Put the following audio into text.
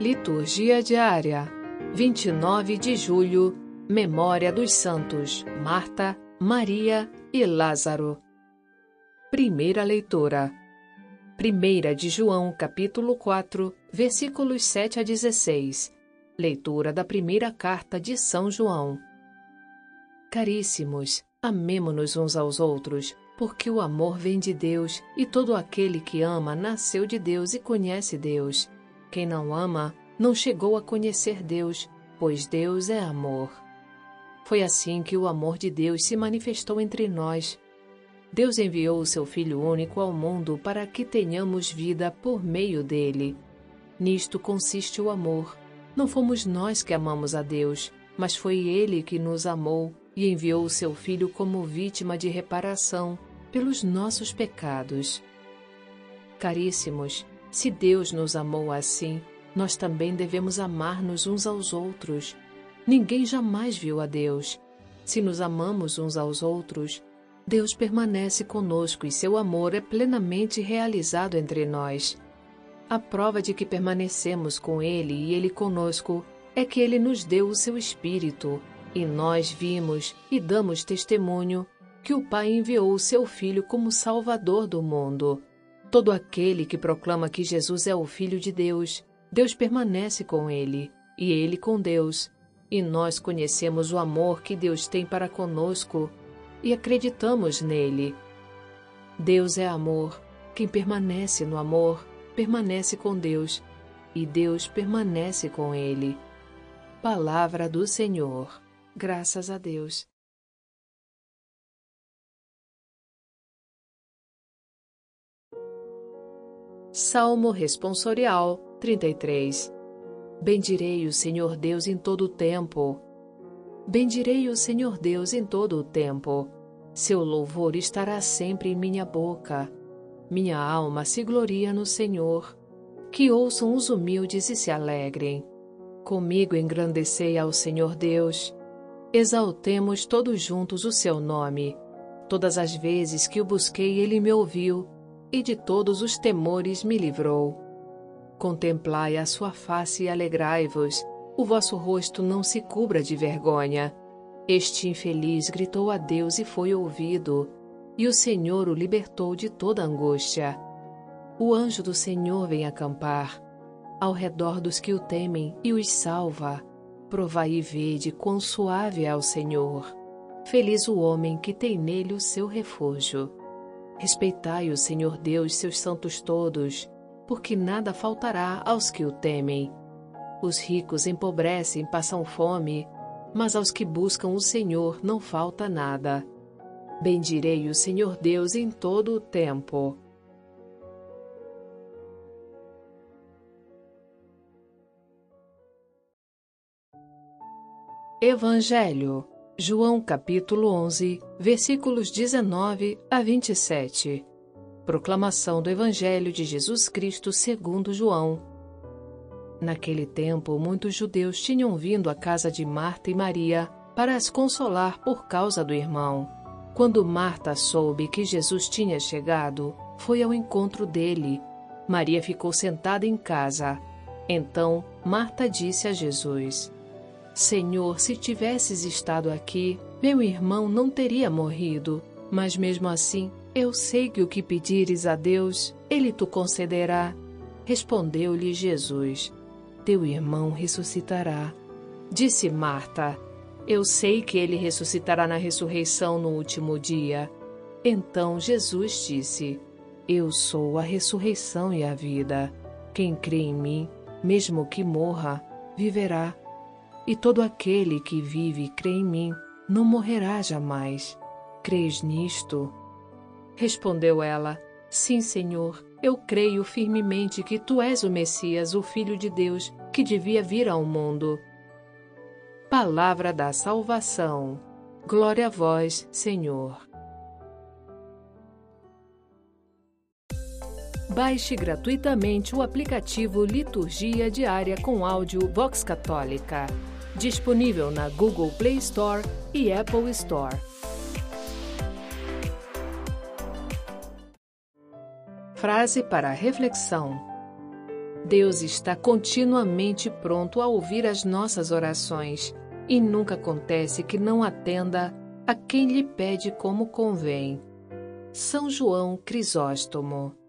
Liturgia diária 29 de julho Memória dos Santos Marta, Maria e Lázaro. Primeira leitura. Primeira de João, capítulo 4, versículos 7 a 16. Leitura da primeira carta de São João. Caríssimos, amemo-nos uns aos outros, porque o amor vem de Deus, e todo aquele que ama nasceu de Deus e conhece Deus. Quem não ama, não chegou a conhecer Deus, pois Deus é amor. Foi assim que o amor de Deus se manifestou entre nós. Deus enviou o seu Filho único ao mundo para que tenhamos vida por meio dele. Nisto consiste o amor. Não fomos nós que amamos a Deus, mas foi ele que nos amou e enviou o seu Filho como vítima de reparação pelos nossos pecados. Caríssimos, se Deus nos amou assim, nós também devemos amar-nos uns aos outros. Ninguém jamais viu a Deus. Se nos amamos uns aos outros, Deus permanece conosco e seu amor é plenamente realizado entre nós. A prova de que permanecemos com Ele e Ele conosco é que Ele nos deu o seu Espírito, e nós vimos e damos testemunho que o Pai enviou o seu Filho como Salvador do mundo. Todo aquele que proclama que Jesus é o Filho de Deus, Deus permanece com ele, e ele com Deus. E nós conhecemos o amor que Deus tem para conosco e acreditamos nele. Deus é amor. Quem permanece no amor, permanece com Deus, e Deus permanece com ele. Palavra do Senhor. Graças a Deus. Salmo Responsorial 33 Bendirei o Senhor Deus em todo o tempo. Bendirei o Senhor Deus em todo o tempo. Seu louvor estará sempre em minha boca. Minha alma se gloria no Senhor. Que ouçam os humildes e se alegrem. Comigo engrandecei ao Senhor Deus. Exaltemos todos juntos o seu nome. Todas as vezes que o busquei, ele me ouviu, e de todos os temores me livrou. Contemplai a sua face e alegrai-vos, o vosso rosto não se cubra de vergonha. Este infeliz gritou a Deus e foi ouvido, e o Senhor o libertou de toda angústia. O anjo do Senhor vem acampar ao redor dos que o temem e os salva. Provai e vede quão suave é o Senhor. Feliz o homem que tem nele o seu refúgio. Respeitai o Senhor Deus, seus santos todos porque nada faltará aos que o temem. Os ricos empobrecem, passam fome, mas aos que buscam o Senhor não falta nada. Bendirei o Senhor Deus em todo o tempo. Evangelho, João capítulo 11, versículos 19 a 27. Proclamação do Evangelho de Jesus Cristo segundo João. Naquele tempo, muitos judeus tinham vindo à casa de Marta e Maria para as consolar por causa do irmão. Quando Marta soube que Jesus tinha chegado, foi ao encontro dele. Maria ficou sentada em casa. Então Marta disse a Jesus: Senhor, se tivesses estado aqui, meu irmão não teria morrido. Mas mesmo assim, eu sei que o que pedires a Deus, ele te concederá. Respondeu-lhe Jesus: Teu irmão ressuscitará. Disse Marta: Eu sei que ele ressuscitará na ressurreição no último dia. Então Jesus disse: Eu sou a ressurreição e a vida. Quem crê em mim, mesmo que morra, viverá. E todo aquele que vive e crê em mim, não morrerá jamais. Crês nisto? Respondeu ela: Sim, Senhor, eu creio firmemente que tu és o Messias, o Filho de Deus, que devia vir ao mundo. Palavra da salvação. Glória a vós, Senhor. Baixe gratuitamente o aplicativo Liturgia Diária com áudio Vox Católica, disponível na Google Play Store e Apple Store. Frase para reflexão: Deus está continuamente pronto a ouvir as nossas orações e nunca acontece que não atenda a quem lhe pede como convém. São João Crisóstomo